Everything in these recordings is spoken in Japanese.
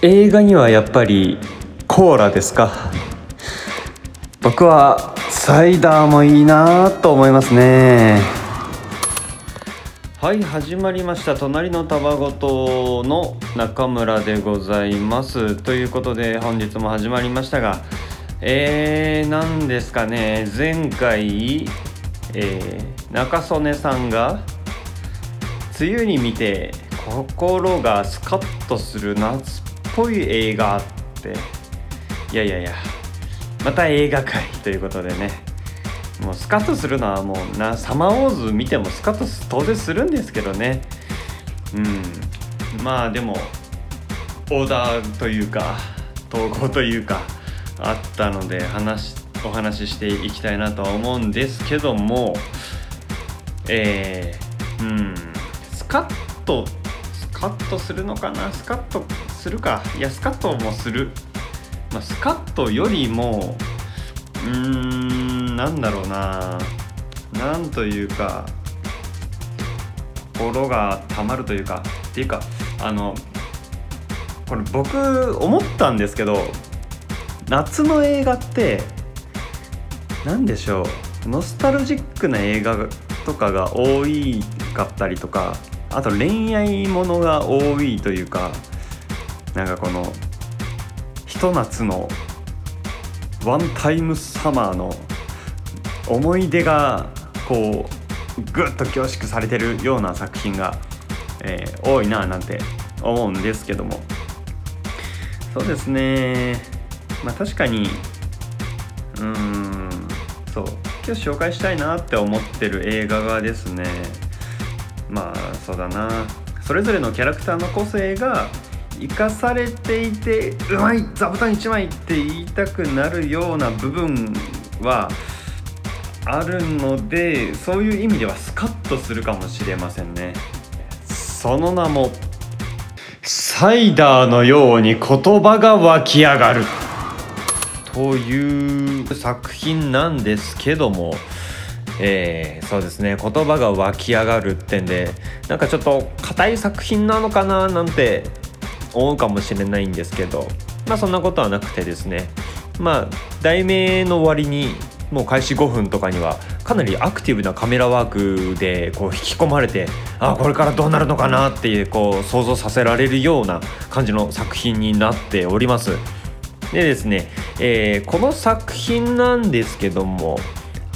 映画にはやっぱりコーラですか？僕はサイダーもいいなと思いますね。はい始まりました。隣のたわごとの中村でございます。ということで本日も始まりましたがえー、何ですかね。前回、えー、中曽根さんが梅雨に見て心がスカッとする夏ぽい映画って。いやいやいや。また映画界ということでね。もうスカッとするのはもうなサマーウォーズ見てもスカッと当然するんですけどね。うん。まあでもオーダーというか統合というかあったので話お話ししていきたいなとは思うんですけども。えー、うん。スカッとスカッとするのかな？スカッとするかいやスカッともする、まあ、スカッとよりもうーんなんだろうな。なんというか心がたまるというかっていうかあのこれ僕思ったんですけど夏の映画って何でしょう。ノスタルジックな映画とかが多いかったりとかあと恋愛ものが多いというかなんかこのひと夏のワンタイムサマーの思い出がこうぐっと凝縮されてるような作品が、えー、多いななんて思うんですけども。そうですね。まあ確かにうーんそう今日紹介したいなって思ってる映画がですね。まあそうだな。それぞれのキャラクターの個性が生かされていてうまい座布団1枚って言いたくなるような部分はあるのでそういう意味ではスカッとするかもしれませんね。その名もサイダーのように言葉が湧き上がる。という作品なんですけどもえー、そうですね。言葉が湧き上がるってんでなんかちょっと硬い作品なのかななんて思うかもしれないんですけどまあそんなことはなくてですねまあ題名の終わりにもう開始5分とかにはかなりアクティブなカメラワークでこう引き込まれてあこれからどうなるのかなっていうこう想像させられるような感じの作品になっております。でですね、えー、この作品なんですけども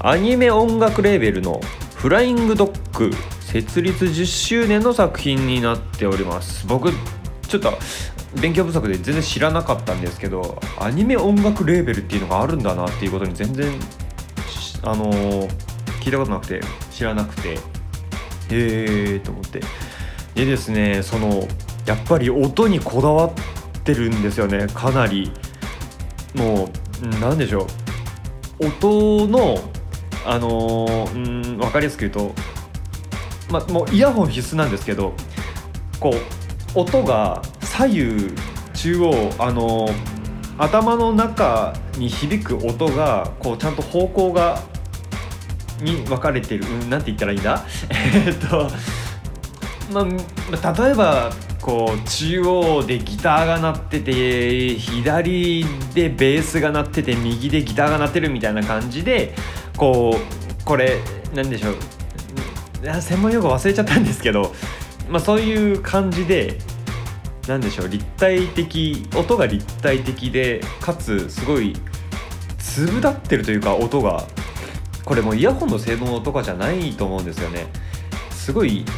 アニメ音楽レーベルのフライングドッグ設立10周年の作品になっております僕ちょっと勉強不足で全然知らなかったんですけどアニメ音楽レーベルっていうのがあるんだなっていうことに全然あのー、聞いたことなくて知らなくて。へえと思って。でですねそのやっぱり音にこだわってるんですよね。かなり。もう何でしょう。音のあのー、うん分かりやすく言うと、まあ、もうイヤホン必須なんですけどこう音が左右中央あの、頭の中に響く音がこうちゃんと方向がに分かれてる、うん、なんて言ったらいいんだ？えっとまあ例えばこう中央でギターが鳴ってて左でベースが鳴ってて右でギターが鳴ってるみたいな感じでこうこれ何でしょう？専門用語忘れちゃったんですけど、まあ、そういう感じで何でしょう立体的音が立体的でかつすごい粒立ってるというか音がこれもイヤホンの性能とかじゃないと思うんですよね。すごい引き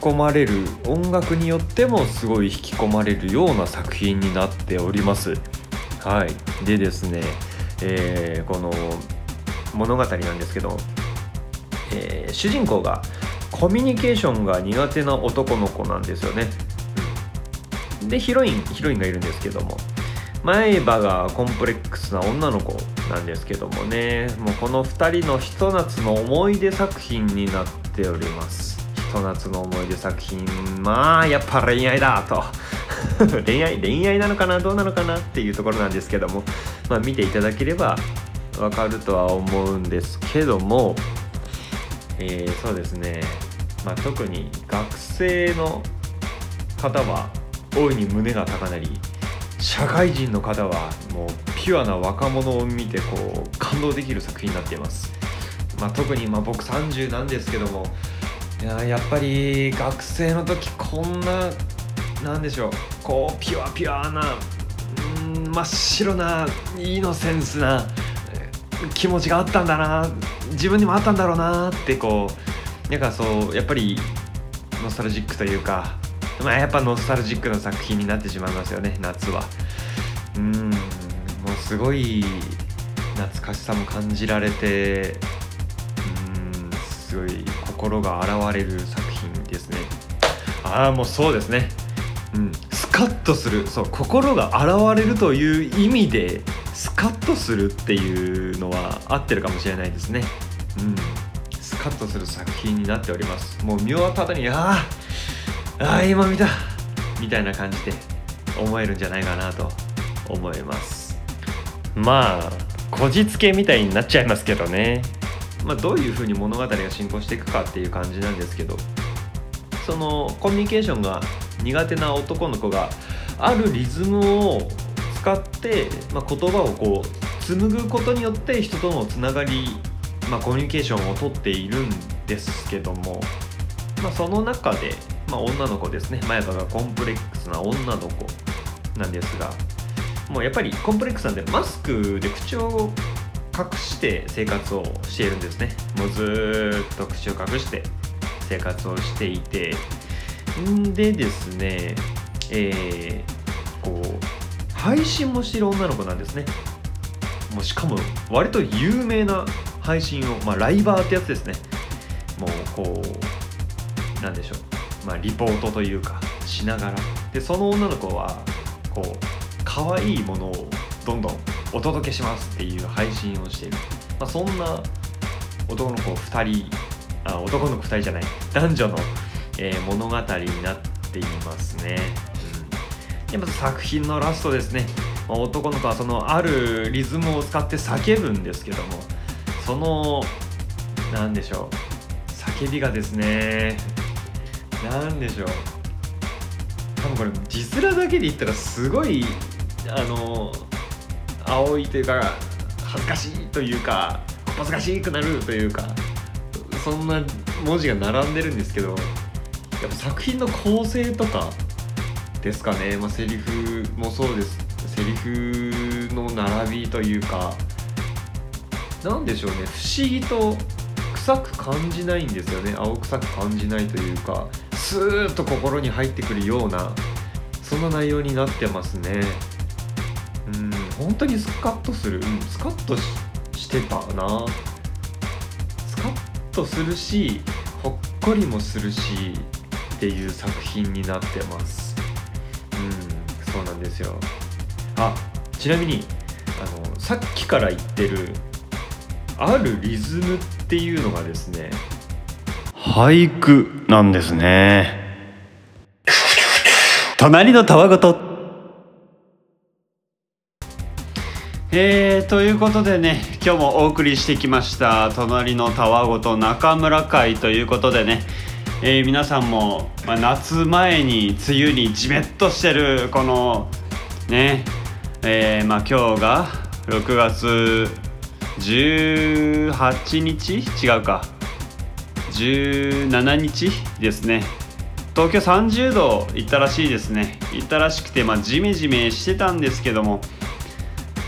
込まれる音楽によってもすごい引き込まれるような作品になっております。はい。でですね、えー、この物語なんですけど、えー、主人公がコミュニケーションが苦手な男の子なんですよね。でヒロインヒロインがいるんですけども。前歯がコンプレックスな女の子なんですけどもね。もうこの2人のひと夏の思い出作品になっております。ひと夏の思い出作品。まあやっぱ恋愛だと。恋愛恋愛なのかな？どうなのかな？っていうところなんですけども。まあ見ていただければわかるとは思うんですけども、えー、そうですね、まあ、特に学生の方は大いに胸が高鳴り社会人の方はもうピュアな若者を見てこう感動できる作品になっています、まあ、特にま僕30なんですけどもいややっぱり学生の時こんななんでしょうこうピュアピュアな真っ白なイノセンスな気持ちがあったんだな自分にもあったんだろうなってこうなんかそうやっぱりノスタルジックというかまあやっぱノスタルジックな作品になってしまいますよね夏は。うんもうすごい懐かしさも感じられてうんすごい心が洗われる作品ですね。ああもうそうですね。うんスカッとするそう心が洗われるという意味でスカッとするっていうのは合ってるかもしれないですね。うん。カッとする作品になっております。もう見終わった後にああああ今見たみたいな感じで思えるんじゃないかなと思います。まあこじつけみたいになっちゃいますけどね。まあ、どういうふうに物語が進行していくかっていう感じなんですけどそのコミュニケーションが苦手な男の子があるリズムを使って、まあ、言葉をこう紡ぐことによって人とのつながり、まあ、コミュニケーションをとっているんですけども、まあ、その中で、まあ、女の子ですね。マヤカがコンプレックスな女の子なんですがもうやっぱりコンプレックスなんでマスクで口を隠して生活をしているんですね。もうずっと口を隠して生活をしていて。んでですねえー、こう配信もしてる女の子なんですね。もうしかも割と有名な配信を、まあ、ライバーってやつですね。もうこうなんでしょう、まあ、リポートというかしながら。でその女の子はこう可愛いものをどんどんお届けしますっていう配信をしている、まあ、そんな男の子2人あ男の子2人じゃない。男女の、えー、物語になっていますね、うん、でまず作品のラストですね、まあ、男の子はそのあるリズムを使って叫ぶんですけども。その何でしょう。叫びがですね。何でしょう。多分これ字面だけで言ったらすごいあの青いというか恥ずかしいというか恥ずかしくなるというかそんな文字が並んでるんですけどやっぱ作品の構成とかですかね、まあ、セリフもそうです。セリフの並びというか何でしょうね。不思議と臭く感じないんですよね。青臭く感じないというかスーッと心に入ってくるようなそんな内容になってますね。うん本当にスカッとする、うん、スカッとしてたな。スカッとするしほっこりもするしっていう作品になってます。うんそうなんですよ。あちなみにあのさっきから言ってるあるリズムっていうのがですね俳句なんですね。隣のたわごとえー、ということでね今日もお送りしてきました「隣のたわごと中村会」ということでね、えー、皆さんも、まあ、夏前に梅雨にじめっとしてるこのねえー、まあ今日が6月18日違うか。17日ですね。東京30度行ったらしいですね。行ったらしくてまあジメジメしてたんですけども。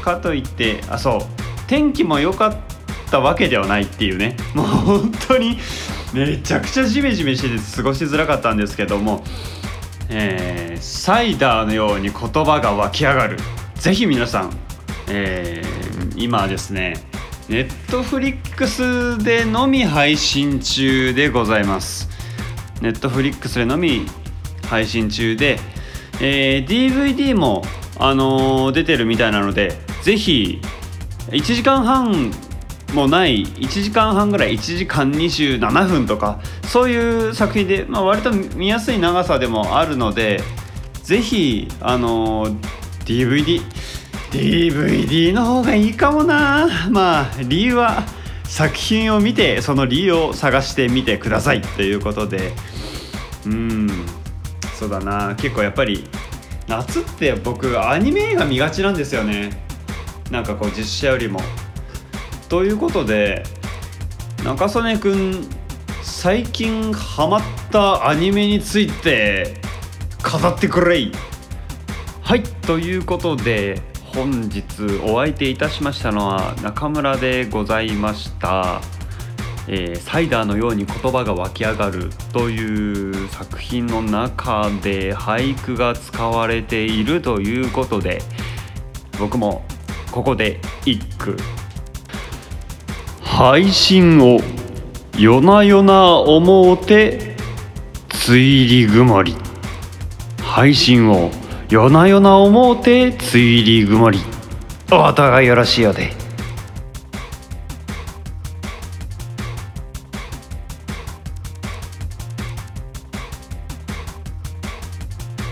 かといってあそう。天気も良かったわけではないっていうね。もう本当にめちゃくちゃジメジメしてて過ごしづらかったんですけども、えー、サイダーのように言葉が湧き上がる。ぜひ皆さん、えー、今ですねネットフリックスでのみ配信中でございます。ネットフリックスでのみ配信中で、えー、DVD もあのー、出てるみたいなのでぜひ1時間半もない1時間半ぐらい1時間27分とかそういう作品で、まあ、割と見やすい長さでもあるのでぜひあの DVD DVD の方がいいかもな。まあ理由は作品を見てその理由を探してみてくださいということで。うん。そうだな。結構やっぱり夏って僕アニメ映画見がちなんですよね。なんかこう実写よりも。ということで中曽根くん最近ハマったアニメについて語ってくれい。はいということで本日お相手いたしましたのは中村でございました、えーサイダーのように言葉が湧き上がるという作品の中で俳句が使われているということで僕もここで一句。配信を夜な夜な思うてついりぐもり。配信を夜な夜な思うて梅雨入り曇り。お互いよろしいようで。